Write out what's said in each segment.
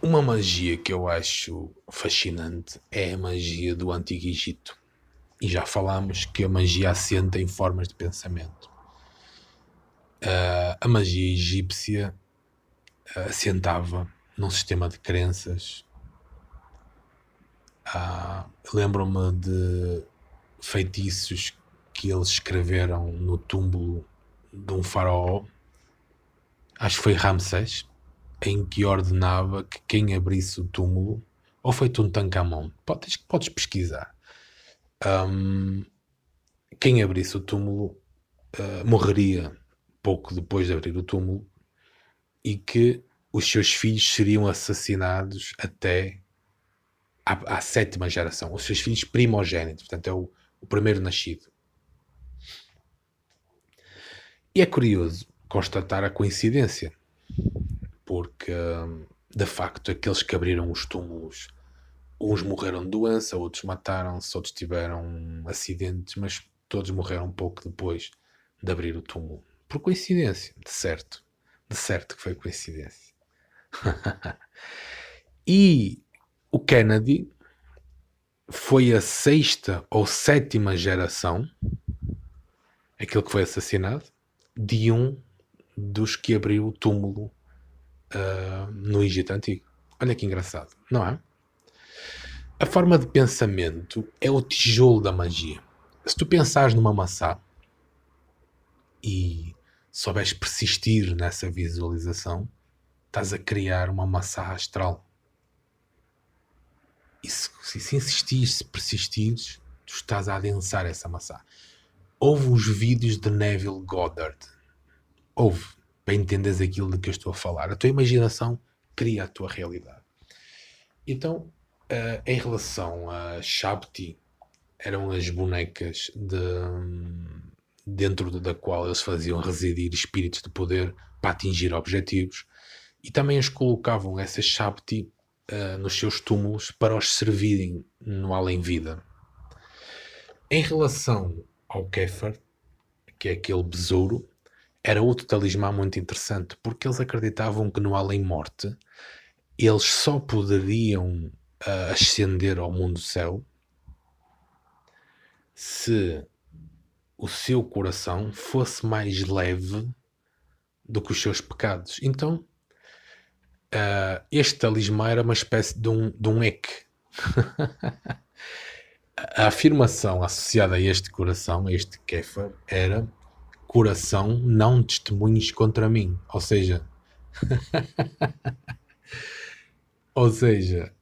Uma magia que eu acho fascinante é a magia do Antigo Egito. E já falámos que a magia assenta em formas de pensamento. Uh, a magia egípcia uh, assentava num sistema de crenças. Uh, Lembro-me de feitiços que eles escreveram no túmulo de um faraó, acho que foi Ramsés, em que ordenava que quem abrisse o túmulo, ou foi Tutankhamon, podes, podes pesquisar, um, quem abrisse o túmulo uh, morreria pouco depois de abrir o túmulo e que os seus filhos seriam assassinados até à, à sétima geração, os seus filhos primogênitos, portanto é o, o primeiro nascido. E é curioso constatar a coincidência, porque de facto aqueles que abriram os túmulos, uns morreram de doença, outros mataram-se, outros tiveram acidentes, mas todos morreram pouco depois de abrir o túmulo. Por coincidência, de certo. De certo que foi coincidência. e o Kennedy foi a sexta ou sétima geração, aquele que foi assassinado, de um dos que abriu o túmulo uh, no Egito Antigo. Olha que engraçado, não é? A forma de pensamento é o tijolo da magia. Se tu pensares numa maçã e souberes persistir nessa visualização, estás a criar uma maçã astral. E se, se insistires, se persistires, tu estás a adensar essa maçã. Houve os vídeos de Neville Goddard. Houve, para entenderes aquilo de que eu estou a falar. A tua imaginação cria a tua realidade. Então, uh, em relação a Shabti, eram as bonecas de, dentro da qual eles faziam residir espíritos de poder para atingir objetivos e também as colocavam, essas Shabti, uh, nos seus túmulos para os servirem no além-vida. Em relação ao Kéfar, que é aquele besouro, era outro talismã muito interessante, porque eles acreditavam que no além-morte eles só poderiam uh, ascender ao mundo céu se o seu coração fosse mais leve do que os seus pecados. Então, uh, este talismã era uma espécie de um, de um eque. a afirmação associada a este coração, a este Kefa, era coração, não testemunhos contra mim. Ou seja, ou seja,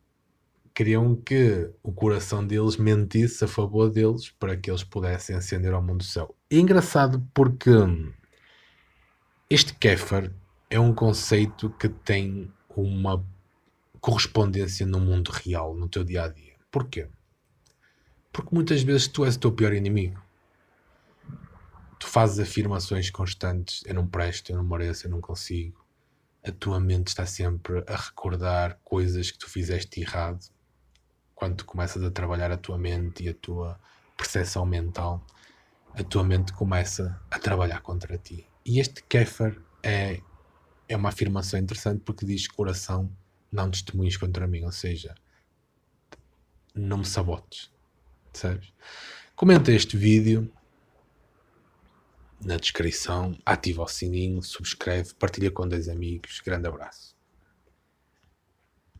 queriam que o coração deles mentisse a favor deles para que eles pudessem ascender ao mundo do céu. E é engraçado porque este Kéfar é um conceito que tem uma correspondência no mundo real, no teu dia a dia. Porquê? Porque muitas vezes tu és o teu pior inimigo. Fazes afirmações constantes: eu não presto, eu não mereço, eu não consigo. A tua mente está sempre a recordar coisas que tu fizeste errado. Quando tu começas a trabalhar a tua mente e a tua percepção mental, a tua mente começa a trabalhar contra ti. E este Kéfar é, é uma afirmação interessante porque diz coração, não testemunhos contra mim. Ou seja, não me sabotes Percebes? Comenta este vídeo na descrição, ativa o sininho, subscreve, partilha com dois amigos. Grande abraço.